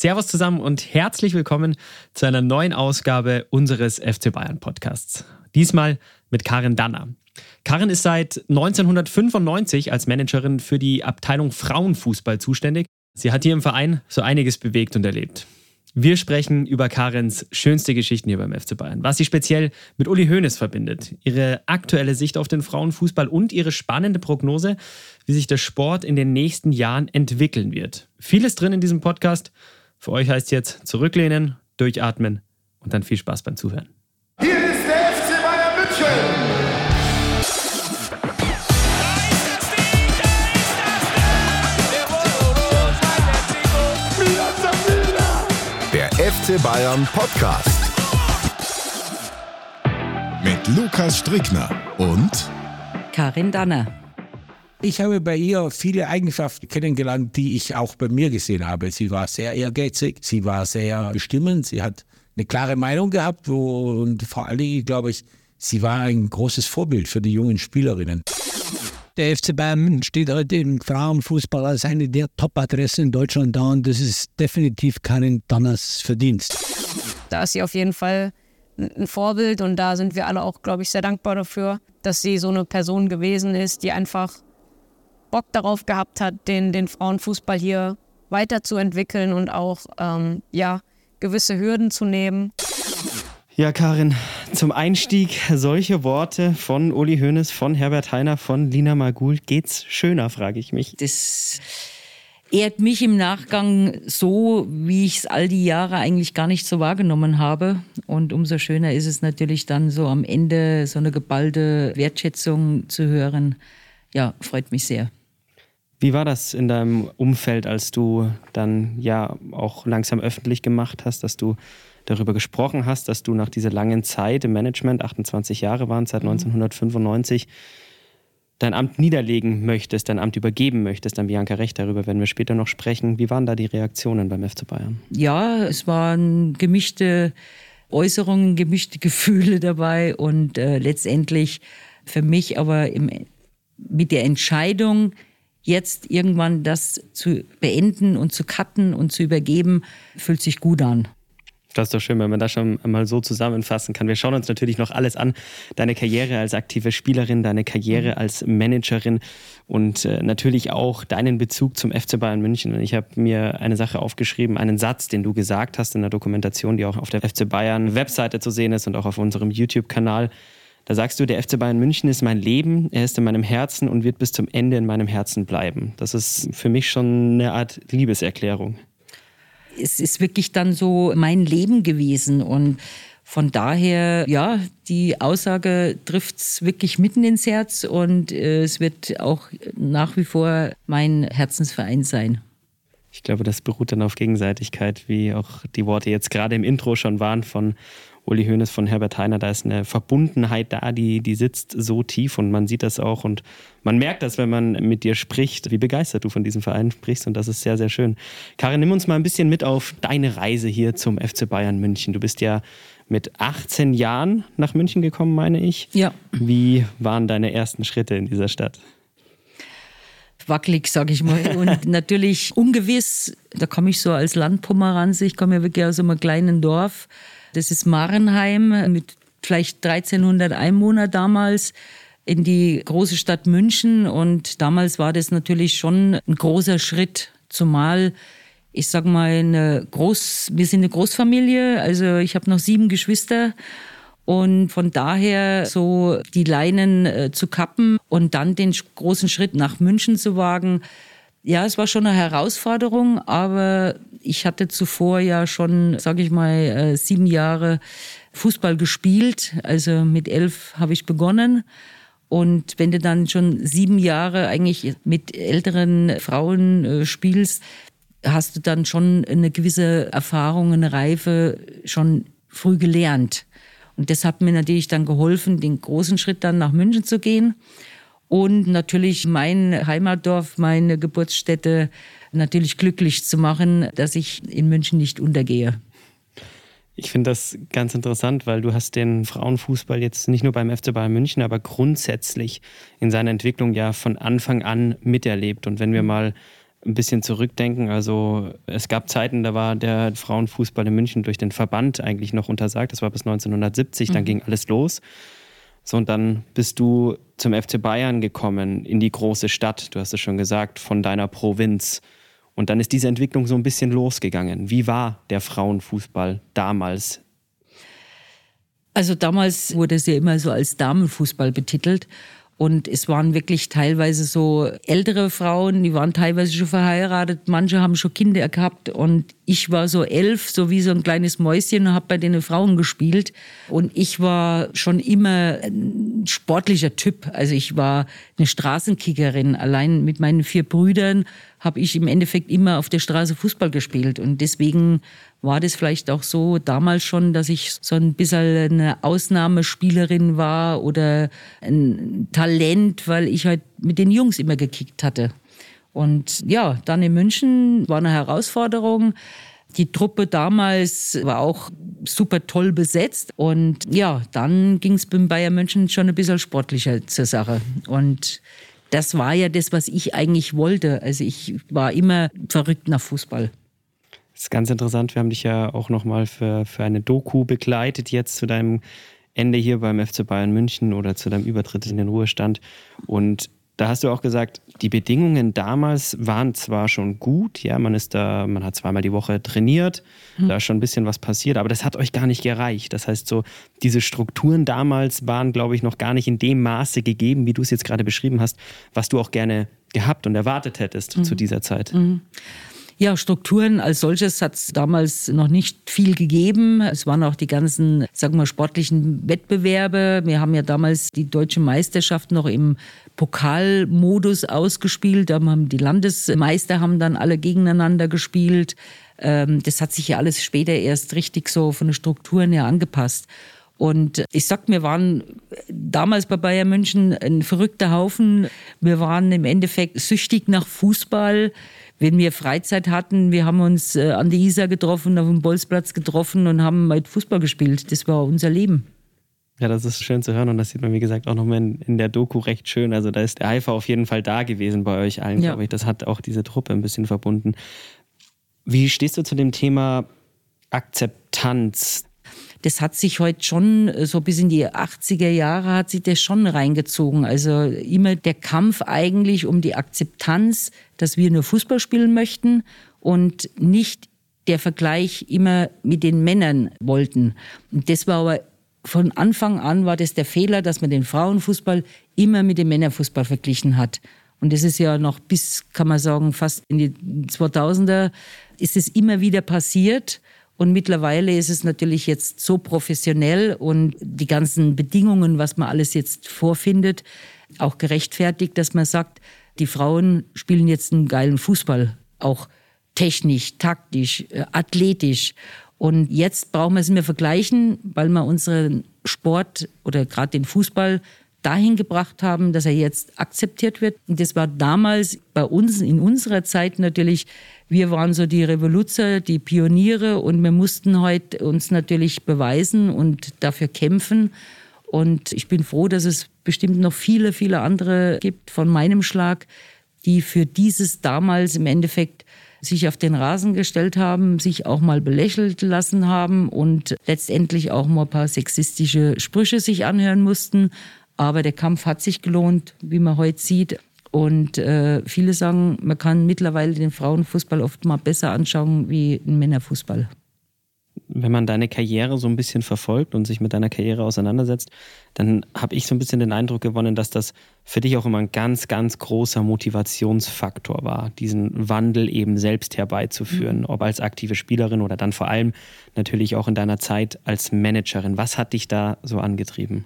Servus zusammen und herzlich willkommen zu einer neuen Ausgabe unseres FC Bayern Podcasts. Diesmal mit Karin Danner. Karin ist seit 1995 als Managerin für die Abteilung Frauenfußball zuständig. Sie hat hier im Verein so einiges bewegt und erlebt. Wir sprechen über Karens schönste Geschichten hier beim FC Bayern, was sie speziell mit Uli Hoeneß verbindet, ihre aktuelle Sicht auf den Frauenfußball und ihre spannende Prognose, wie sich der Sport in den nächsten Jahren entwickeln wird. Vieles drin in diesem Podcast. Für euch heißt jetzt zurücklehnen, durchatmen und dann viel Spaß beim Zuhören. Hier ist der FC Bayern München. Der FC Bayern Podcast. Mit Lukas Strickner und Karin Danner. Ich habe bei ihr viele Eigenschaften kennengelernt, die ich auch bei mir gesehen habe. Sie war sehr ehrgeizig, sie war sehr bestimmend, sie hat eine klare Meinung gehabt und vor allen Dingen, glaube ich, sie war ein großes Vorbild für die jungen Spielerinnen. Der FC Bayern steht heute im Frauenfußball als eine der Top-Adressen in Deutschland da und das ist definitiv Karin Danners Verdienst. Da ist sie auf jeden Fall ein Vorbild und da sind wir alle auch, glaube ich, sehr dankbar dafür, dass sie so eine Person gewesen ist, die einfach Bock darauf gehabt hat, den, den Frauenfußball hier weiterzuentwickeln und auch ähm, ja, gewisse Hürden zu nehmen. Ja, Karin, zum Einstieg solche Worte von Uli Hoeneß, von Herbert Heiner, von Lina Magul. Geht's schöner, frage ich mich. Das ehrt mich im Nachgang so, wie ich es all die Jahre eigentlich gar nicht so wahrgenommen habe. Und umso schöner ist es natürlich dann so am Ende so eine geballte Wertschätzung zu hören. Ja, freut mich sehr. Wie war das in deinem Umfeld, als du dann ja auch langsam öffentlich gemacht hast, dass du darüber gesprochen hast, dass du nach dieser langen Zeit im Management, 28 Jahre waren seit 1995, dein Amt niederlegen möchtest, dein Amt übergeben möchtest an Bianca Recht. Darüber werden wir später noch sprechen. Wie waren da die Reaktionen beim FC Bayern? Ja, es waren gemischte Äußerungen, gemischte Gefühle dabei und äh, letztendlich für mich aber im, mit der Entscheidung, jetzt irgendwann das zu beenden und zu cutten und zu übergeben, fühlt sich gut an. Das ist doch schön, wenn man das schon einmal so zusammenfassen kann. Wir schauen uns natürlich noch alles an. Deine Karriere als aktive Spielerin, deine Karriere als Managerin und äh, natürlich auch deinen Bezug zum FC Bayern München. Ich habe mir eine Sache aufgeschrieben, einen Satz, den du gesagt hast in der Dokumentation, die auch auf der FC Bayern Webseite zu sehen ist und auch auf unserem YouTube-Kanal. Da sagst du, der FC Bayern München ist mein Leben, er ist in meinem Herzen und wird bis zum Ende in meinem Herzen bleiben. Das ist für mich schon eine Art Liebeserklärung. Es ist wirklich dann so mein Leben gewesen und von daher, ja, die Aussage trifft es wirklich mitten ins Herz und äh, es wird auch nach wie vor mein Herzensverein sein. Ich glaube, das beruht dann auf Gegenseitigkeit, wie auch die Worte jetzt gerade im Intro schon waren von Uli Hoeneß von Herbert Heiner, da ist eine Verbundenheit da, die, die sitzt so tief und man sieht das auch und man merkt das, wenn man mit dir spricht, wie begeistert du von diesem Verein sprichst und das ist sehr, sehr schön. Karin, nimm uns mal ein bisschen mit auf deine Reise hier zum FC Bayern München. Du bist ja mit 18 Jahren nach München gekommen, meine ich. Ja. Wie waren deine ersten Schritte in dieser Stadt? wackelig, sage ich mal. Und natürlich ungewiss. Da komme ich so als Landpomeranze. Ich komme ja wirklich aus einem kleinen Dorf. Das ist Marenheim mit vielleicht 1300 Einwohnern damals in die große Stadt München. Und damals war das natürlich schon ein großer Schritt, zumal ich sag mal, eine Groß, wir sind eine Großfamilie, also ich habe noch sieben Geschwister. Und von daher so die Leinen äh, zu kappen und dann den großen Schritt nach München zu wagen, ja, es war schon eine Herausforderung, aber ich hatte zuvor ja schon, sage ich mal, äh, sieben Jahre Fußball gespielt. Also mit elf habe ich begonnen. Und wenn du dann schon sieben Jahre eigentlich mit älteren Frauen äh, spielst, hast du dann schon eine gewisse Erfahrung, eine Reife schon früh gelernt. Und das hat mir natürlich dann geholfen, den großen Schritt dann nach München zu gehen und natürlich mein Heimatdorf, meine Geburtsstätte natürlich glücklich zu machen, dass ich in München nicht untergehe. Ich finde das ganz interessant, weil du hast den Frauenfußball jetzt nicht nur beim FC Bayern München, aber grundsätzlich in seiner Entwicklung ja von Anfang an miterlebt. Und wenn wir mal ein bisschen zurückdenken. Also es gab Zeiten, da war der Frauenfußball in München durch den Verband eigentlich noch untersagt. Das war bis 1970, dann mhm. ging alles los. So, und dann bist du zum FC Bayern gekommen, in die große Stadt, du hast es schon gesagt, von deiner Provinz. Und dann ist diese Entwicklung so ein bisschen losgegangen. Wie war der Frauenfußball damals? Also damals wurde es ja immer so als Damenfußball betitelt. Und es waren wirklich teilweise so ältere Frauen, die waren teilweise schon verheiratet, manche haben schon Kinder gehabt und ich war so elf, so wie so ein kleines Mäuschen und habe bei den Frauen gespielt. Und ich war schon immer ein sportlicher Typ. Also ich war eine Straßenkickerin. Allein mit meinen vier Brüdern habe ich im Endeffekt immer auf der Straße Fußball gespielt. Und deswegen war das vielleicht auch so damals schon, dass ich so ein bisschen eine Ausnahmespielerin war oder ein Talent, weil ich halt mit den Jungs immer gekickt hatte. Und ja, dann in München war eine Herausforderung. Die Truppe damals war auch super toll besetzt. Und ja, dann ging es beim Bayern München schon ein bisschen sportlicher zur Sache. Und das war ja das, was ich eigentlich wollte. Also ich war immer verrückt nach Fußball. Das ist ganz interessant. Wir haben dich ja auch nochmal für, für eine Doku begleitet, jetzt zu deinem Ende hier beim FC Bayern München oder zu deinem Übertritt in den Ruhestand. Und da hast du auch gesagt, die Bedingungen damals waren zwar schon gut, ja, man ist da, man hat zweimal die Woche trainiert, mhm. da ist schon ein bisschen was passiert, aber das hat euch gar nicht gereicht. Das heißt, so diese Strukturen damals waren, glaube ich, noch gar nicht in dem Maße gegeben, wie du es jetzt gerade beschrieben hast, was du auch gerne gehabt und erwartet hättest mhm. zu dieser Zeit. Mhm. Ja, Strukturen als solches hat es damals noch nicht viel gegeben. Es waren auch die ganzen, sagen wir, sportlichen Wettbewerbe. Wir haben ja damals die deutsche Meisterschaft noch im Pokalmodus ausgespielt. Da haben die Landesmeister haben dann alle gegeneinander gespielt. Ähm, das hat sich ja alles später erst richtig so von den Strukturen her angepasst. Und ich sag, wir waren damals bei Bayern München ein verrückter Haufen. Wir waren im Endeffekt süchtig nach Fußball wenn wir Freizeit hatten, wir haben uns äh, an der Isar getroffen, auf dem Bolzplatz getroffen und haben halt Fußball gespielt. Das war unser Leben. Ja, das ist schön zu hören und das sieht man, wie gesagt, auch nochmal in, in der Doku recht schön. Also da ist der Eifer auf jeden Fall da gewesen bei euch allen, ja. glaube ich. Das hat auch diese Truppe ein bisschen verbunden. Wie stehst du zu dem Thema Akzeptanz? Das hat sich heute schon, äh, so bis in die 80er Jahre hat sich das schon reingezogen. Also immer der Kampf eigentlich um die Akzeptanz, dass wir nur Fußball spielen möchten und nicht der Vergleich immer mit den Männern wollten. Und das war aber von Anfang an war das der Fehler, dass man den Frauenfußball immer mit dem Männerfußball verglichen hat. Und das ist ja noch bis, kann man sagen, fast in die 2000er ist es immer wieder passiert. Und mittlerweile ist es natürlich jetzt so professionell und die ganzen Bedingungen, was man alles jetzt vorfindet, auch gerechtfertigt, dass man sagt, die Frauen spielen jetzt einen geilen Fußball, auch technisch, taktisch, äh, athletisch. Und jetzt brauchen wir es mehr vergleichen, weil wir unseren Sport oder gerade den Fußball dahin gebracht haben, dass er jetzt akzeptiert wird. Und das war damals bei uns in unserer Zeit natürlich wir waren so die Revoluzer, die Pioniere und wir mussten heute uns natürlich beweisen und dafür kämpfen. Und ich bin froh, dass es bestimmt noch viele, viele andere gibt von meinem Schlag, die für dieses damals im Endeffekt sich auf den Rasen gestellt haben, sich auch mal belächelt lassen haben und letztendlich auch mal ein paar sexistische Sprüche sich anhören mussten. Aber der Kampf hat sich gelohnt, wie man heute sieht. Und äh, viele sagen, man kann mittlerweile den Frauenfußball oft mal besser anschauen wie den Männerfußball. Wenn man deine Karriere so ein bisschen verfolgt und sich mit deiner Karriere auseinandersetzt, dann habe ich so ein bisschen den Eindruck gewonnen, dass das für dich auch immer ein ganz, ganz großer Motivationsfaktor war, diesen Wandel eben selbst herbeizuführen, mhm. ob als aktive Spielerin oder dann vor allem natürlich auch in deiner Zeit als Managerin. Was hat dich da so angetrieben?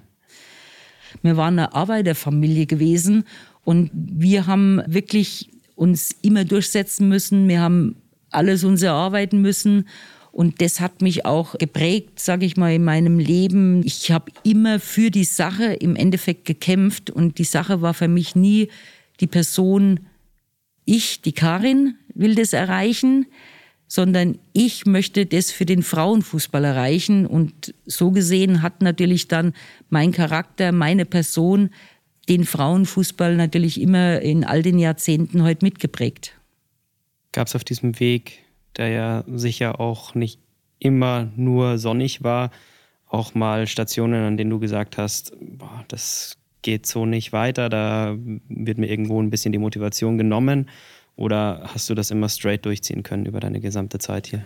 Wir waren eine Arbeiterfamilie gewesen und wir haben wirklich uns immer durchsetzen müssen. Wir haben alles uns erarbeiten müssen. Und das hat mich auch geprägt, sage ich mal, in meinem Leben. Ich habe immer für die Sache im Endeffekt gekämpft und die Sache war für mich nie die Person, ich, die Karin, will das erreichen, sondern ich möchte das für den Frauenfußball erreichen. Und so gesehen hat natürlich dann mein Charakter, meine Person den Frauenfußball natürlich immer in all den Jahrzehnten heute mitgeprägt. Gab es auf diesem Weg, der ja sicher auch nicht immer nur sonnig war, auch mal Stationen, an denen du gesagt hast, boah, das geht so nicht weiter, da wird mir irgendwo ein bisschen die Motivation genommen? Oder hast du das immer straight durchziehen können über deine gesamte Zeit hier?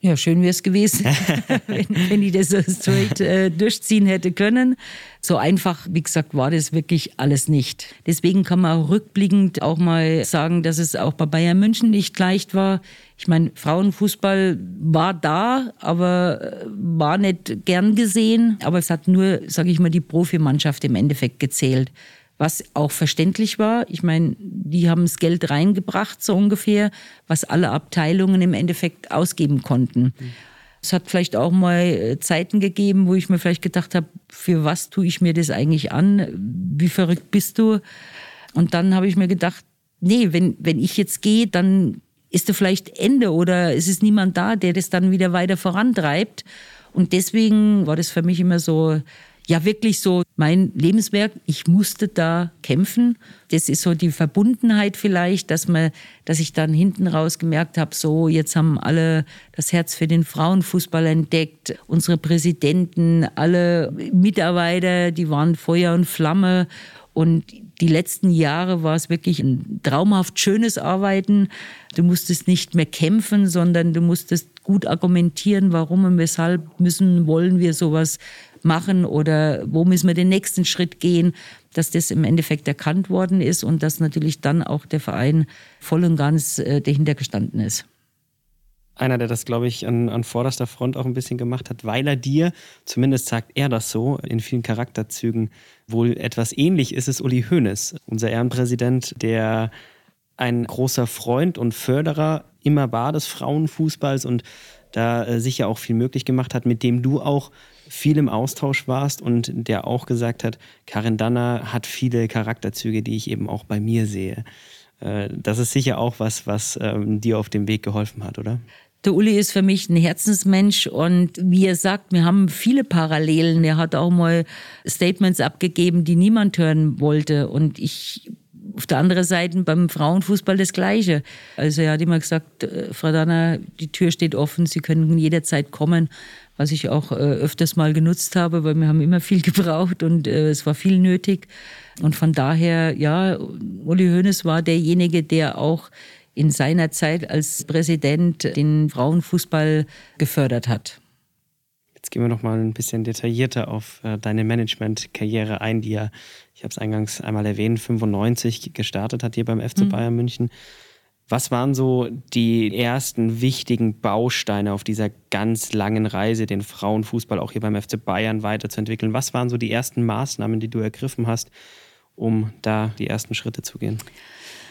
Ja, schön wäre es gewesen, wenn, wenn ich das so straight äh, durchziehen hätte können. So einfach, wie gesagt, war das wirklich alles nicht. Deswegen kann man auch rückblickend auch mal sagen, dass es auch bei Bayern München nicht leicht war. Ich meine, Frauenfußball war da, aber äh, war nicht gern gesehen. Aber es hat nur, sage ich mal, die Profimannschaft im Endeffekt gezählt was auch verständlich war. Ich meine, die haben das Geld reingebracht, so ungefähr, was alle Abteilungen im Endeffekt ausgeben konnten. Es hat vielleicht auch mal äh, Zeiten gegeben, wo ich mir vielleicht gedacht habe, für was tue ich mir das eigentlich an? Wie verrückt bist du? Und dann habe ich mir gedacht, nee, wenn, wenn ich jetzt gehe, dann ist da vielleicht Ende oder es ist niemand da, der das dann wieder weiter vorantreibt. Und deswegen war das für mich immer so, ja wirklich so mein Lebenswerk. Ich musste da kämpfen. Das ist so die Verbundenheit vielleicht, dass man, dass ich dann hinten raus gemerkt habe, so jetzt haben alle das Herz für den Frauenfußball entdeckt. Unsere Präsidenten, alle Mitarbeiter, die waren Feuer und Flamme. Und die letzten Jahre war es wirklich ein traumhaft schönes Arbeiten. Du musstest nicht mehr kämpfen, sondern du musstest gut argumentieren, warum und weshalb müssen, wollen wir sowas machen oder wo müssen wir den nächsten Schritt gehen, dass das im Endeffekt erkannt worden ist und dass natürlich dann auch der Verein voll und ganz äh, dahinter gestanden ist. Einer, der das, glaube ich, an, an vorderster Front auch ein bisschen gemacht hat, weil er dir, zumindest sagt er das so, in vielen Charakterzügen wohl etwas ähnlich ist, ist Uli Hoeneß, unser Ehrenpräsident, der ein großer Freund und Förderer immer war des Frauenfußballs und da äh, sicher auch viel möglich gemacht hat, mit dem du auch viel im Austausch warst und der auch gesagt hat, Karin Danner hat viele Charakterzüge, die ich eben auch bei mir sehe. Äh, das ist sicher auch was, was ähm, dir auf dem Weg geholfen hat, oder? Der Uli ist für mich ein Herzensmensch und wie er sagt, wir haben viele Parallelen. Er hat auch mal Statements abgegeben, die niemand hören wollte. Und ich auf der anderen Seite beim Frauenfußball das Gleiche. Also er hat immer gesagt, äh, Frau Danner, die Tür steht offen, Sie können jederzeit kommen was ich auch äh, öfters mal genutzt habe, weil wir haben immer viel gebraucht und äh, es war viel nötig. Und von daher, ja, Uli Hoeneß war derjenige, der auch in seiner Zeit als Präsident den Frauenfußball gefördert hat. Jetzt gehen wir noch mal ein bisschen detaillierter auf äh, deine Management-Karriere ein, die ja, ich habe es eingangs einmal erwähnt, 95 gestartet hat hier beim FC mhm. Bayern München. Was waren so die ersten wichtigen Bausteine auf dieser ganz langen Reise, den Frauenfußball auch hier beim FC Bayern weiterzuentwickeln? Was waren so die ersten Maßnahmen, die du ergriffen hast, um da die ersten Schritte zu gehen?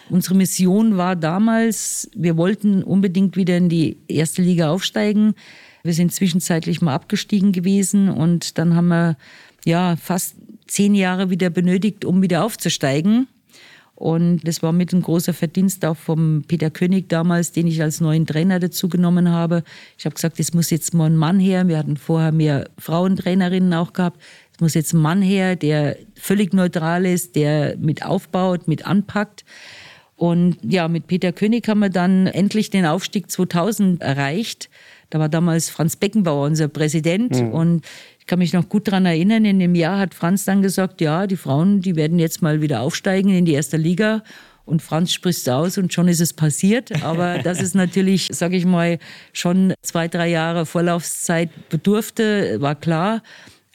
Unsere Mission war damals, wir wollten unbedingt wieder in die erste Liga aufsteigen. Wir sind zwischenzeitlich mal abgestiegen gewesen und dann haben wir ja fast zehn Jahre wieder benötigt, um wieder aufzusteigen. Und das war mit ein großer Verdienst auch vom Peter König damals, den ich als neuen Trainer dazu genommen habe. Ich habe gesagt, es muss jetzt mal ein Mann her. Wir hatten vorher mehr Frauentrainerinnen auch gehabt. Es muss jetzt ein Mann her, der völlig neutral ist, der mit aufbaut, mit anpackt. Und ja, mit Peter König haben wir dann endlich den Aufstieg 2000 erreicht. Da war damals Franz Beckenbauer unser Präsident. Mhm. Und ich kann mich noch gut daran erinnern, in dem Jahr hat Franz dann gesagt, ja, die Frauen, die werden jetzt mal wieder aufsteigen in die erste Liga. Und Franz spricht aus und schon ist es passiert. Aber das ist natürlich, sage ich mal, schon zwei, drei Jahre Vorlaufzeit bedurfte, war klar.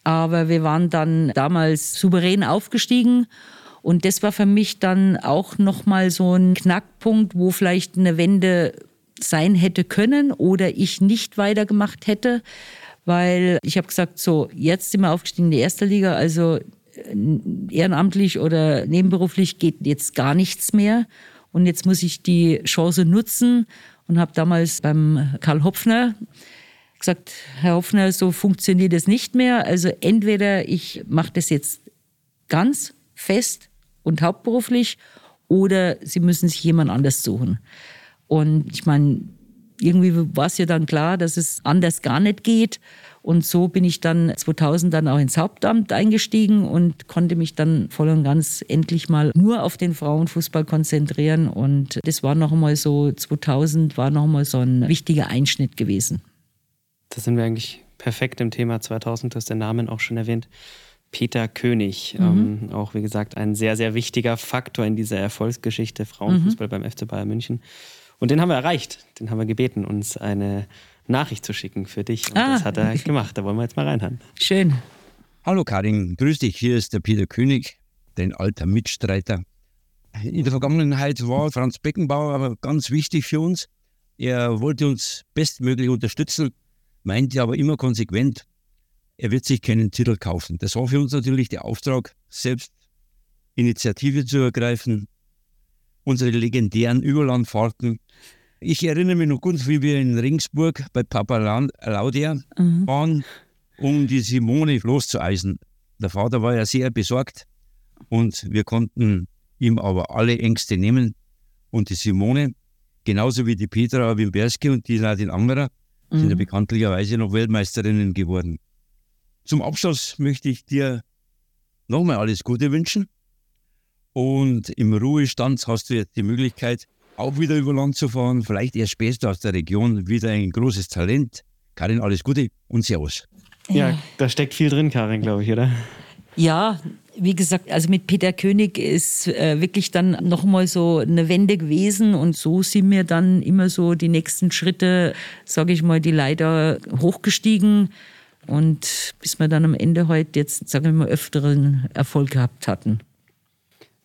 Aber wir waren dann damals souverän aufgestiegen. Und das war für mich dann auch nochmal so ein Knackpunkt, wo vielleicht eine Wende sein hätte können oder ich nicht weitergemacht hätte weil ich habe gesagt, so, jetzt sind wir aufgestiegen in die erste Liga, also äh, ehrenamtlich oder nebenberuflich geht jetzt gar nichts mehr. Und jetzt muss ich die Chance nutzen und habe damals beim Karl Hopfner gesagt, Herr Hopfner, so funktioniert es nicht mehr. Also entweder ich mache das jetzt ganz fest und hauptberuflich oder Sie müssen sich jemand anders suchen. Und ich meine, irgendwie war es ja dann klar, dass es anders gar nicht geht. Und so bin ich dann 2000 dann auch ins Hauptamt eingestiegen und konnte mich dann voll und ganz endlich mal nur auf den Frauenfußball konzentrieren. Und das war noch einmal so, 2000 war noch einmal so ein wichtiger Einschnitt gewesen. Da sind wir eigentlich perfekt im Thema 2000, du hast den Namen auch schon erwähnt. Peter König, mhm. ähm, auch wie gesagt ein sehr, sehr wichtiger Faktor in dieser Erfolgsgeschichte Frauenfußball mhm. beim FC Bayern München. Und den haben wir erreicht, den haben wir gebeten, uns eine Nachricht zu schicken für dich. Und ah. das hat er gemacht. Da wollen wir jetzt mal reinhören. Schön. Hallo Karin, grüß dich. Hier ist der Peter König, dein alter Mitstreiter. In der Vergangenheit war Franz Beckenbauer aber ganz wichtig für uns. Er wollte uns bestmöglich unterstützen, meinte aber immer konsequent, er wird sich keinen Titel kaufen. Das war für uns natürlich der Auftrag, selbst Initiative zu ergreifen, unsere legendären Überlandfahrten ich erinnere mich noch gut, wie wir in Ringsburg bei Papa Laudia mhm. waren, um die Simone loszueisen. Der Vater war ja sehr besorgt und wir konnten ihm aber alle Ängste nehmen. Und die Simone, genauso wie die Petra Wimberski und die Nadine Angerer, mhm. sind ja mhm. bekanntlicherweise noch Weltmeisterinnen geworden. Zum Abschluss möchte ich dir nochmal alles Gute wünschen. Und im Ruhestand hast du jetzt die Möglichkeit, auch wieder über Land zu fahren. Vielleicht erst später aus der Region wieder ein großes Talent. Karin, alles Gute und Servus. Ja, da steckt viel drin, Karin, glaube ich, oder? Ja, wie gesagt, also mit Peter König ist äh, wirklich dann nochmal so eine Wende gewesen und so sind mir dann immer so die nächsten Schritte, sage ich mal, die Leiter hochgestiegen und bis wir dann am Ende heute jetzt, sagen wir mal, öfteren Erfolg gehabt hatten.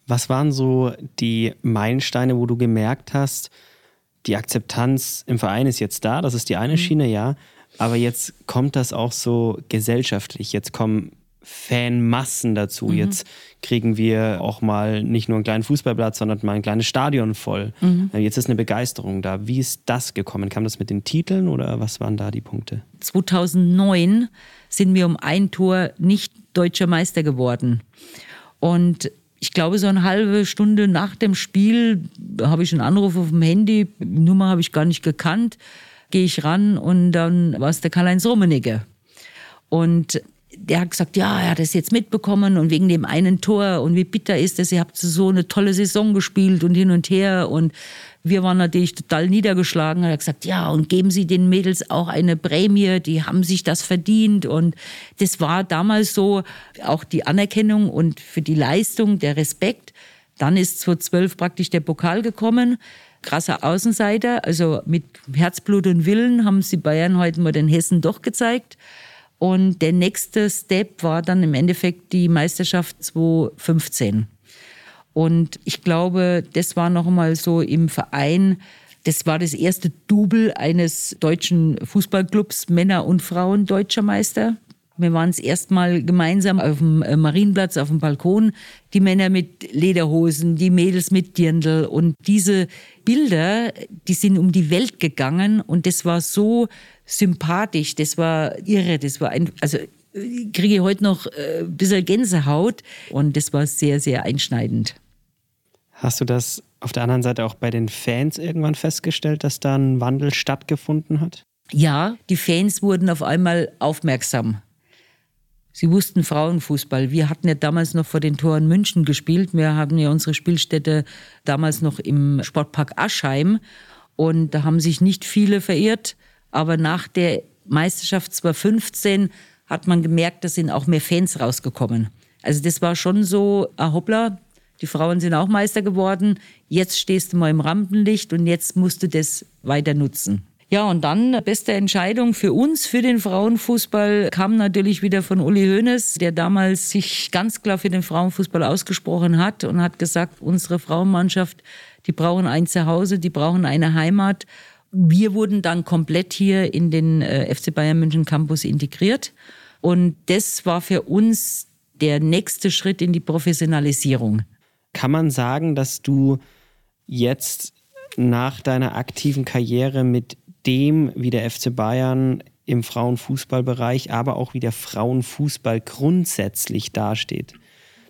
Was waren so die Meilensteine, wo du gemerkt hast, die Akzeptanz im Verein ist jetzt da, das ist die eine mhm. Schiene, ja, aber jetzt kommt das auch so gesellschaftlich, jetzt kommen Fanmassen dazu, mhm. jetzt kriegen wir auch mal nicht nur einen kleinen Fußballplatz, sondern mal ein kleines Stadion voll. Mhm. Äh, jetzt ist eine Begeisterung da. Wie ist das gekommen? Kam das mit den Titeln oder was waren da die Punkte? 2009 sind wir um ein Tor nicht deutscher Meister geworden. Und ich glaube, so eine halbe Stunde nach dem Spiel habe ich einen Anruf auf dem Handy, Nummer habe ich gar nicht gekannt, gehe ich ran und dann war es der Karl-Heinz Rummenigge. Und der hat gesagt, ja, er hat es jetzt mitbekommen und wegen dem einen Tor und wie bitter ist es, ihr habt so eine tolle Saison gespielt und hin und her und wir waren natürlich total niedergeschlagen. Er hat gesagt, ja, und geben Sie den Mädels auch eine Prämie, die haben sich das verdient. Und das war damals so auch die Anerkennung und für die Leistung, der Respekt. Dann ist 2012 praktisch der Pokal gekommen. Krasser Außenseiter, also mit Herzblut und Willen haben sie Bayern heute mal den Hessen doch gezeigt. Und der nächste Step war dann im Endeffekt die Meisterschaft 2015. Und ich glaube, das war noch einmal so im Verein, das war das erste Double eines deutschen Fußballclubs, Männer und Frauen deutscher Meister. Wir waren es erstmal gemeinsam auf dem äh, Marienplatz, auf dem Balkon. Die Männer mit Lederhosen, die Mädels mit Dirndl. Und diese Bilder, die sind um die Welt gegangen. Und das war so sympathisch, das war irre, das war ein, also ich kriege heute noch äh, ein bisschen Gänsehaut. Und das war sehr, sehr einschneidend. Hast du das auf der anderen Seite auch bei den Fans irgendwann festgestellt, dass da ein Wandel stattgefunden hat? Ja, die Fans wurden auf einmal aufmerksam. Sie wussten Frauenfußball. Wir hatten ja damals noch vor den Toren München gespielt. Wir haben ja unsere Spielstätte damals noch im Sportpark Aschheim. Und da haben sich nicht viele verirrt. Aber nach der Meisterschaft 2015 hat man gemerkt, da sind auch mehr Fans rausgekommen. Also das war schon so, ah hoppla, die Frauen sind auch Meister geworden. Jetzt stehst du mal im Rampenlicht und jetzt musst du das weiter nutzen. Ja, und dann beste Entscheidung für uns, für den Frauenfußball, kam natürlich wieder von Uli Hoeneß, der damals sich ganz klar für den Frauenfußball ausgesprochen hat und hat gesagt, unsere Frauenmannschaft, die brauchen ein Zuhause, die brauchen eine Heimat. Wir wurden dann komplett hier in den äh, FC Bayern München Campus integriert. Und das war für uns der nächste Schritt in die Professionalisierung. Kann man sagen, dass du jetzt nach deiner aktiven Karriere mit dem, wie der FC Bayern im Frauenfußballbereich, aber auch wie der Frauenfußball grundsätzlich dasteht,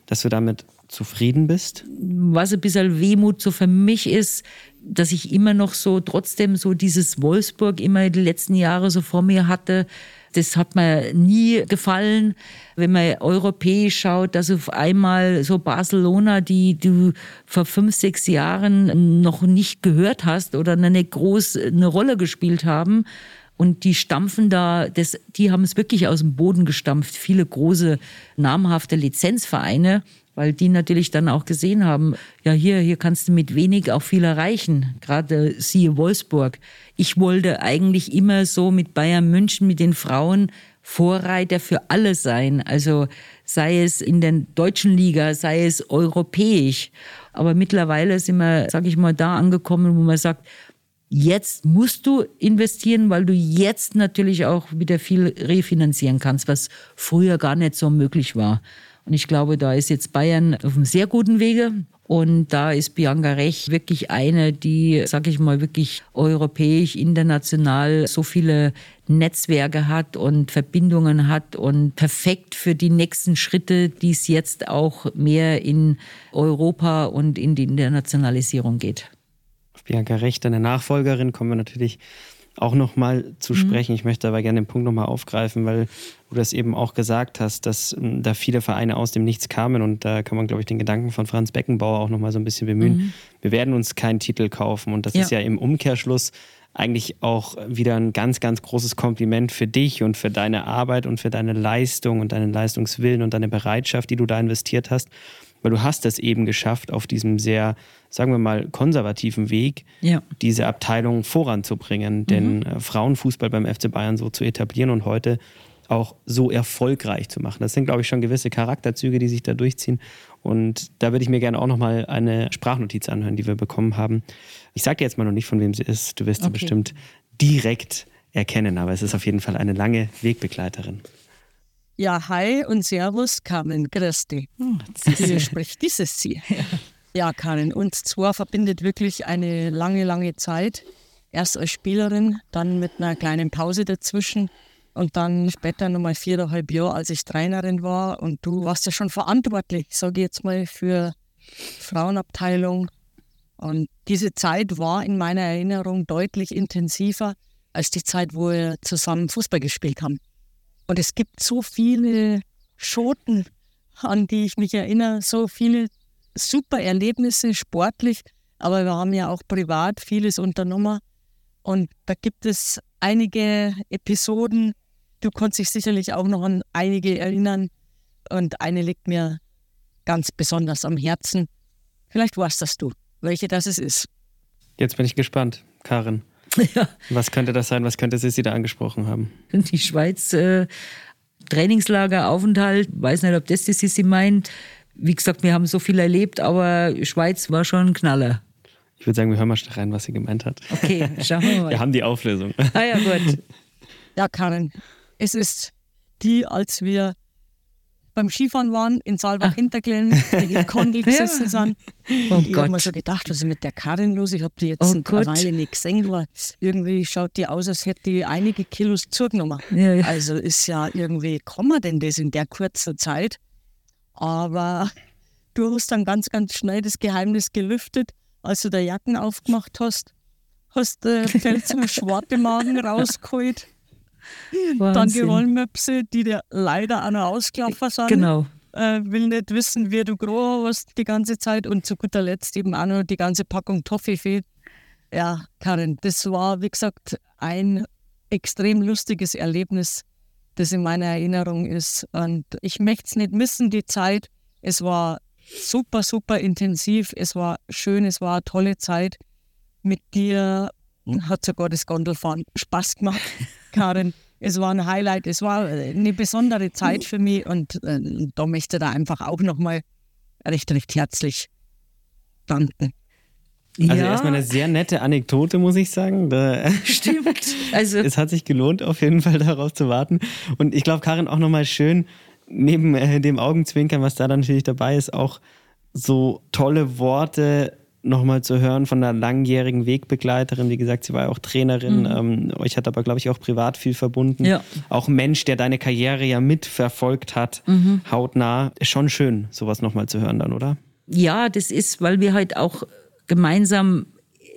dass du damit zufrieden bist? Was ein bisschen Wehmut so für mich ist, dass ich immer noch so trotzdem so dieses Wolfsburg immer die letzten Jahre so vor mir hatte, Das hat mir nie gefallen, wenn man europäisch schaut, dass auf einmal so Barcelona, die du vor fünf, sechs Jahren noch nicht gehört hast oder eine Rolle gespielt haben. Und die stampfen da, das, die haben es wirklich aus dem Boden gestampft. Viele große, namhafte Lizenzvereine, weil die natürlich dann auch gesehen haben, ja, hier, hier kannst du mit wenig auch viel erreichen. Gerade siehe Wolfsburg. Ich wollte eigentlich immer so mit Bayern München, mit den Frauen Vorreiter für alle sein. Also sei es in der deutschen Liga, sei es europäisch. Aber mittlerweile sind wir, sag ich mal, da angekommen, wo man sagt, Jetzt musst du investieren, weil du jetzt natürlich auch wieder viel refinanzieren kannst, was früher gar nicht so möglich war. Und ich glaube, da ist jetzt Bayern auf einem sehr guten Wege. Und da ist Bianca Rech wirklich eine, die, sag ich mal, wirklich europäisch, international so viele Netzwerke hat und Verbindungen hat und perfekt für die nächsten Schritte, die es jetzt auch mehr in Europa und in die Internationalisierung geht. Bianca Recht, deine Nachfolgerin, kommen wir natürlich auch nochmal zu mhm. sprechen. Ich möchte aber gerne den Punkt nochmal aufgreifen, weil du das eben auch gesagt hast, dass hm, da viele Vereine aus dem Nichts kamen und da kann man, glaube ich, den Gedanken von Franz Beckenbauer auch nochmal so ein bisschen bemühen. Mhm. Wir werden uns keinen Titel kaufen und das ja. ist ja im Umkehrschluss eigentlich auch wieder ein ganz, ganz großes Kompliment für dich und für deine Arbeit und für deine Leistung und deinen Leistungswillen und deine Bereitschaft, die du da investiert hast weil du hast es eben geschafft, auf diesem sehr, sagen wir mal, konservativen Weg, ja. diese Abteilung voranzubringen, den mhm. Äh, Frauenfußball beim FC Bayern so zu etablieren und heute auch so erfolgreich zu machen. Das sind, glaube ich, schon gewisse Charakterzüge, die sich da durchziehen. Und da würde ich mir gerne auch nochmal eine Sprachnotiz anhören, die wir bekommen haben. Ich sage dir jetzt mal noch nicht, von wem sie ist. Du wirst okay. sie bestimmt direkt erkennen, aber es ist auf jeden Fall eine lange Wegbegleiterin. Ja, hi und Servus, Carmen. Grüß dich. Hm, Hier spricht dieses sie. Ja. ja, Karin, uns zwar verbindet wirklich eine lange, lange Zeit. Erst als Spielerin, dann mit einer kleinen Pause dazwischen und dann später nochmal viereinhalb Jahre, als ich Trainerin war. Und du warst ja schon verantwortlich, sage ich jetzt mal, für Frauenabteilung. Und diese Zeit war in meiner Erinnerung deutlich intensiver als die Zeit, wo wir zusammen Fußball gespielt haben. Und es gibt so viele Schoten, an die ich mich erinnere, so viele super Erlebnisse sportlich, aber wir haben ja auch privat vieles unternommen. Und da gibt es einige Episoden, du konntest dich sicherlich auch noch an einige erinnern. Und eine liegt mir ganz besonders am Herzen. Vielleicht weißt das du, welche das es ist. Jetzt bin ich gespannt, Karin. Ja. Was könnte das sein? Was könnte Sie da angesprochen haben? Die Schweiz, äh, Trainingslager, Aufenthalt, weiß nicht, ob das das ist, sie meint. Wie gesagt, wir haben so viel erlebt, aber Schweiz war schon ein Knaller. Ich würde sagen, wir hören mal schnell rein, was sie gemeint hat. Okay, schauen wir mal. Wir haben die Auflösung. Ah ja, gut. Ja, Karin, es ist die, als wir beim Skifahren waren, in Saalbach-Hinterglen, ah. die Kondel gesessen ja. sind. Oh ich habe mir so gedacht, was ist mit der Karin los? Ich habe die jetzt oh eine Weile nicht gesehen, weil irgendwie schaut die aus, als hätte die einige Kilos zugenommen. Ja, ja. Also ist ja irgendwie, kann man denn das in der kurzen Zeit? Aber du hast dann ganz, ganz schnell das Geheimnis gelüftet, als du der Jacken aufgemacht hast, hast du äh, Felsen schwarze Magen rausgeholt Wahnsinn. Dann die Rollmöpse, die dir leider auch noch ausgelaufen sind. Genau. Äh, will nicht wissen, wie du groß warst die ganze Zeit und zu guter Letzt eben auch noch die ganze Packung Toffifee. Ja, Karin, das war, wie gesagt, ein extrem lustiges Erlebnis, das in meiner Erinnerung ist. Und ich möchte es nicht missen, die Zeit. Es war super, super intensiv. Es war schön, es war eine tolle Zeit. Mit dir hat sogar das Gondelfahren Spaß gemacht. Karin. Es war ein Highlight, es war eine besondere Zeit für mich und äh, da möchte ich da einfach auch nochmal recht, recht herzlich danken. Also ja. erstmal eine sehr nette Anekdote, muss ich sagen. Da Stimmt. Also es hat sich gelohnt, auf jeden Fall darauf zu warten. Und ich glaube, Karin, auch nochmal schön, neben äh, dem Augenzwinkern, was da dann natürlich dabei ist, auch so tolle Worte nochmal zu hören von einer langjährigen Wegbegleiterin. Wie gesagt, sie war ja auch Trainerin. Mhm. Ähm, euch hat aber, glaube ich, auch privat viel verbunden. Ja. Auch Mensch, der deine Karriere ja mitverfolgt hat, mhm. hautnah. Ist schon schön, sowas nochmal zu hören dann, oder? Ja, das ist, weil wir halt auch gemeinsam,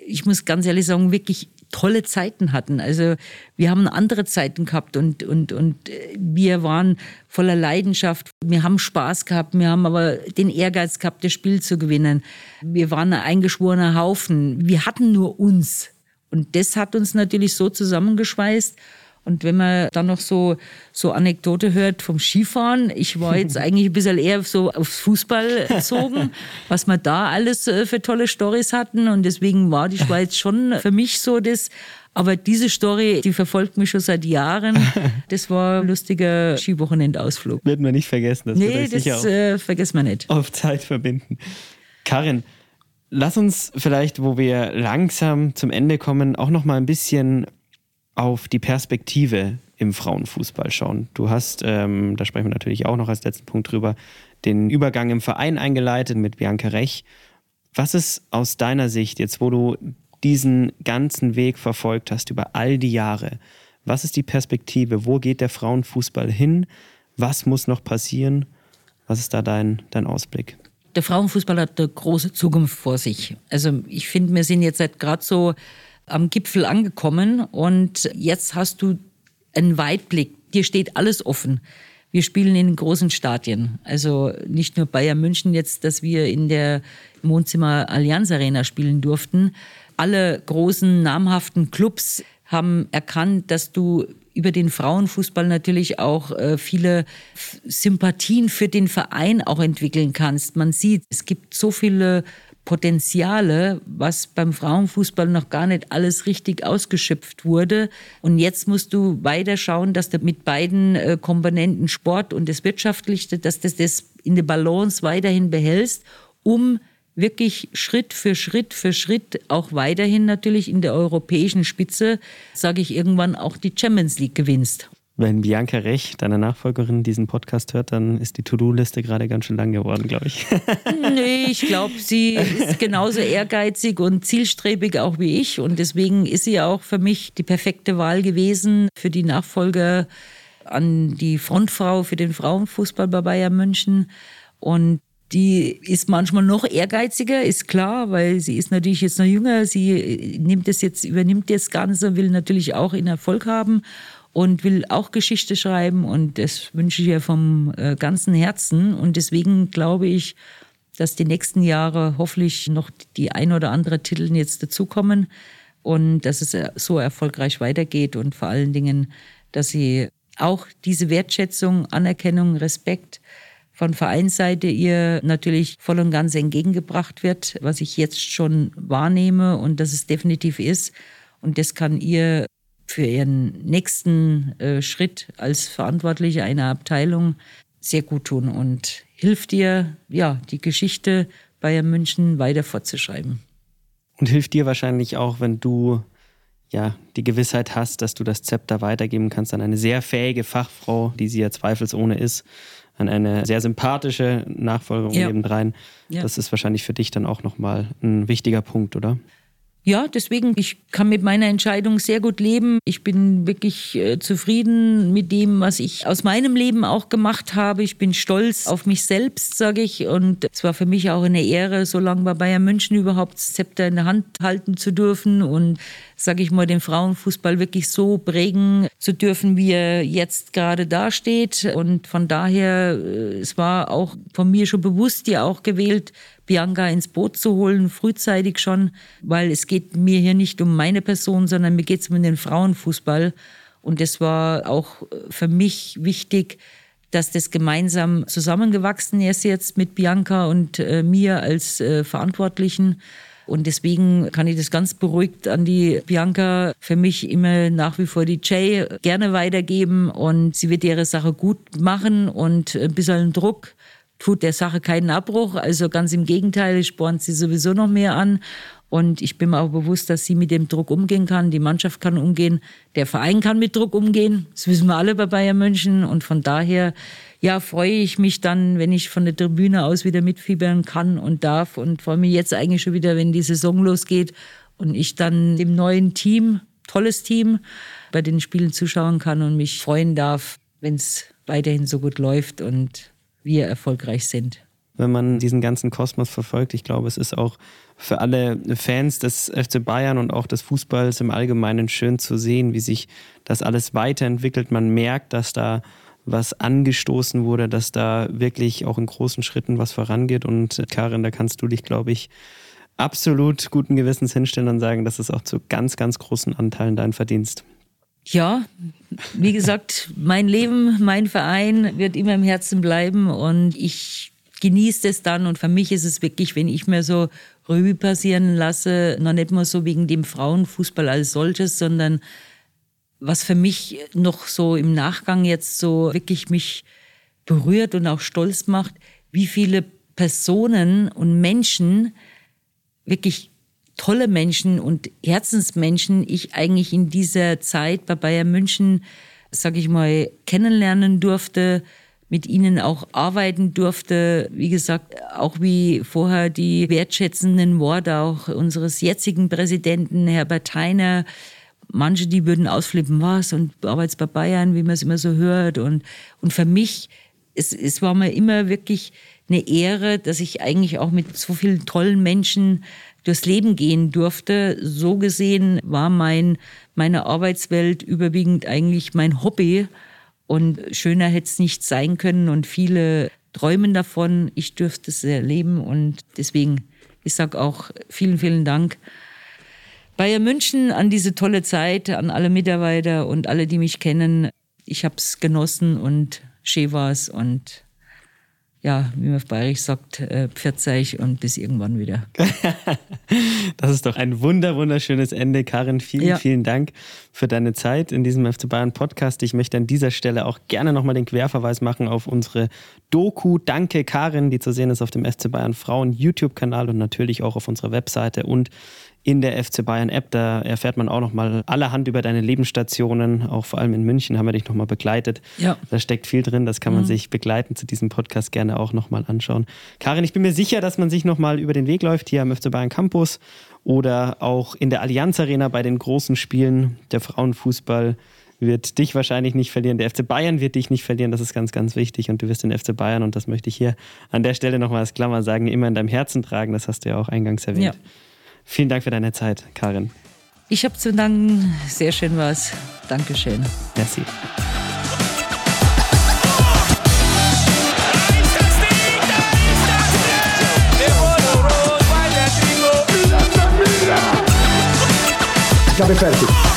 ich muss ganz ehrlich sagen, wirklich tolle Zeiten hatten. Also wir haben andere Zeiten gehabt und, und, und äh, wir waren voller Leidenschaft. Wir haben Spaß gehabt, wir haben aber den Ehrgeiz gehabt, das Spiel zu gewinnen. Wir waren ein eingeschworener Haufen. Wir hatten nur uns. Und das hat uns natürlich so zusammengeschweißt. Und wenn man dann noch so, so Anekdote hört vom Skifahren, ich war jetzt eigentlich ein bisschen eher so aufs Fußball bezogen, was wir da alles äh, für tolle Stories hatten. Und deswegen war die Schweiz schon für mich so das. Aber diese Story, die verfolgt mich schon seit Jahren. Das war ein lustiger Skiwochenendausflug. Wird man nicht vergessen. Das nee, das äh, vergessen wir nicht. Auf Zeit verbinden. Karin, lass uns vielleicht, wo wir langsam zum Ende kommen, auch noch mal ein bisschen auf die Perspektive im Frauenfußball schauen. Du hast, ähm, da sprechen wir natürlich auch noch als letzten Punkt drüber, den Übergang im Verein eingeleitet mit Bianca Rech. Was ist aus deiner Sicht jetzt, wo du diesen ganzen Weg verfolgt hast über all die Jahre, was ist die Perspektive? Wo geht der Frauenfußball hin? Was muss noch passieren? Was ist da dein, dein Ausblick? Der Frauenfußball hat eine große Zukunft vor sich. Also ich finde, wir sind jetzt gerade so am Gipfel angekommen und jetzt hast du einen Weitblick. Dir steht alles offen. Wir spielen in großen Stadien. Also nicht nur Bayern München jetzt, dass wir in der Wohnzimmer Allianz Arena spielen durften. Alle großen namhaften Clubs haben erkannt, dass du über den Frauenfußball natürlich auch äh, viele Sympathien für den Verein auch entwickeln kannst. Man sieht, es gibt so viele Potenziale, was beim Frauenfußball noch gar nicht alles richtig ausgeschöpft wurde. Und jetzt musst du weiter schauen, dass du mit beiden äh, Komponenten Sport und das Wirtschaftliche, dass du das in der Balance weiterhin behältst, um wirklich Schritt für Schritt für Schritt auch weiterhin natürlich in der europäischen Spitze, sage ich irgendwann, auch die Champions League gewinnst. Wenn Bianca Rech, deine Nachfolgerin, diesen Podcast hört, dann ist die To-Do-Liste gerade ganz schön lang geworden, glaube ich. nee, ich glaube, sie ist genauso ehrgeizig und zielstrebig auch wie ich. Und deswegen ist sie auch für mich die perfekte Wahl gewesen für die Nachfolge an die Frontfrau für den Frauenfußball bei Bayern München. Und die ist manchmal noch ehrgeiziger, ist klar, weil sie ist natürlich jetzt noch jünger. Sie nimmt es jetzt, übernimmt das Ganze, will natürlich auch in Erfolg haben und will auch Geschichte schreiben und das wünsche ich ihr vom äh, ganzen Herzen und deswegen glaube ich, dass die nächsten Jahre hoffentlich noch die ein oder andere Titel jetzt dazukommen und dass es äh, so erfolgreich weitergeht und vor allen Dingen, dass sie auch diese Wertschätzung, Anerkennung, Respekt von Vereinsseite ihr natürlich voll und ganz entgegengebracht wird, was ich jetzt schon wahrnehme und dass es definitiv ist. Und das kann ihr für ihren nächsten äh, Schritt als Verantwortliche einer Abteilung sehr gut tun und hilft dir, ja, die Geschichte Bayern München weiter fortzuschreiben. Und hilft dir wahrscheinlich auch, wenn du ja die Gewissheit hast, dass du das Zepter weitergeben kannst an eine sehr fähige Fachfrau, die sie ja zweifelsohne ist, an eine sehr sympathische Nachfolgerin ja. nebendrein. Ja. Das ist wahrscheinlich für dich dann auch nochmal ein wichtiger Punkt, oder? Ja, deswegen, ich kann mit meiner Entscheidung sehr gut leben. Ich bin wirklich äh, zufrieden mit dem, was ich aus meinem Leben auch gemacht habe. Ich bin stolz auf mich selbst, sage ich. Und es war für mich auch eine Ehre, so lange bei Bayern München überhaupt Zepter in der Hand halten zu dürfen und, sage ich mal, den Frauenfußball wirklich so prägen zu dürfen, wie er jetzt gerade dasteht. Und von daher, äh, es war auch von mir schon bewusst ja auch gewählt, Bianca ins Boot zu holen, frühzeitig schon, weil es geht mir hier nicht um meine Person, sondern mir geht es um den Frauenfußball. Und es war auch für mich wichtig, dass das gemeinsam zusammengewachsen ist jetzt mit Bianca und äh, mir als äh, Verantwortlichen. Und deswegen kann ich das ganz beruhigt an die Bianca für mich immer nach wie vor die Jay gerne weitergeben. Und sie wird ihre Sache gut machen und ein bisschen Druck tut der Sache keinen Abbruch. Also ganz im Gegenteil, spornt sie sowieso noch mehr an. Und ich bin mir auch bewusst, dass sie mit dem Druck umgehen kann. Die Mannschaft kann umgehen. Der Verein kann mit Druck umgehen. Das wissen wir alle bei Bayern München. Und von daher, ja, freue ich mich dann, wenn ich von der Tribüne aus wieder mitfiebern kann und darf. Und freue mich jetzt eigentlich schon wieder, wenn die Saison losgeht und ich dann dem neuen Team, tolles Team, bei den Spielen zuschauen kann und mich freuen darf, wenn es weiterhin so gut läuft und wir erfolgreich sind. wenn man diesen ganzen Kosmos verfolgt. Ich glaube, es ist auch für alle Fans des FC Bayern und auch des Fußballs im Allgemeinen schön zu sehen, wie sich das alles weiterentwickelt. Man merkt, dass da was angestoßen wurde, dass da wirklich auch in großen Schritten was vorangeht. Und Karin, da kannst du dich, glaube ich, absolut guten Gewissens hinstellen und sagen, das ist auch zu ganz, ganz großen Anteilen dein Verdienst. Ja, wie gesagt, mein Leben, mein Verein wird immer im Herzen bleiben und ich genieße es dann und für mich ist es wirklich, wenn ich mir so Revue passieren lasse, noch nicht mal so wegen dem Frauenfußball als solches, sondern was für mich noch so im Nachgang jetzt so wirklich mich berührt und auch stolz macht, wie viele Personen und Menschen, wirklich tolle Menschen und Herzensmenschen ich eigentlich in dieser Zeit bei Bayern München, sage ich mal, kennenlernen durfte, mit ihnen auch arbeiten durfte. Wie gesagt, auch wie vorher die wertschätzenden Worte auch unseres jetzigen Präsidenten Herbert Heiner. Manche, die würden ausflippen, was und arbeitest bei Bayern, wie man es immer so hört. Und, und für mich, es, es war mir immer wirklich eine Ehre, dass ich eigentlich auch mit so vielen tollen Menschen durchs Leben gehen durfte. So gesehen war mein, meine Arbeitswelt überwiegend eigentlich mein Hobby. Und schöner hätte es nicht sein können. Und viele träumen davon. Ich dürfte es erleben. Und deswegen, ich sage auch vielen, vielen Dank. Bayern München an diese tolle Zeit, an alle Mitarbeiter und alle, die mich kennen. Ich habe es genossen und schön war es und ja, wie man auf Bayerisch sagt, äh, Pfirzeich und bis irgendwann wieder. das ist doch ein wunder, wunderschönes Ende. Karin, vielen, ja. vielen Dank für deine Zeit in diesem FC Bayern Podcast. Ich möchte an dieser Stelle auch gerne nochmal den Querverweis machen auf unsere Doku Danke Karin, die zu sehen ist auf dem FC Bayern Frauen YouTube-Kanal und natürlich auch auf unserer Webseite und in der FC Bayern App. Da erfährt man auch nochmal allerhand über deine Lebensstationen. Auch vor allem in München haben wir dich nochmal begleitet. Ja. Da steckt viel drin. Das kann man mhm. sich begleiten zu diesem Podcast gerne auch nochmal anschauen. Karin, ich bin mir sicher, dass man sich nochmal über den Weg läuft hier am FC Bayern Campus oder auch in der Allianz Arena bei den großen Spielen. Der Frauenfußball wird dich wahrscheinlich nicht verlieren. Der FC Bayern wird dich nicht verlieren. Das ist ganz, ganz wichtig. Und du wirst den FC Bayern, und das möchte ich hier an der Stelle nochmal als Klammer sagen, immer in deinem Herzen tragen. Das hast du ja auch eingangs erwähnt. Ja. Vielen Dank für deine Zeit, Karin. Ich habe zu danken. Sehr schön war es. Dankeschön. Merci. Ich habe fertig.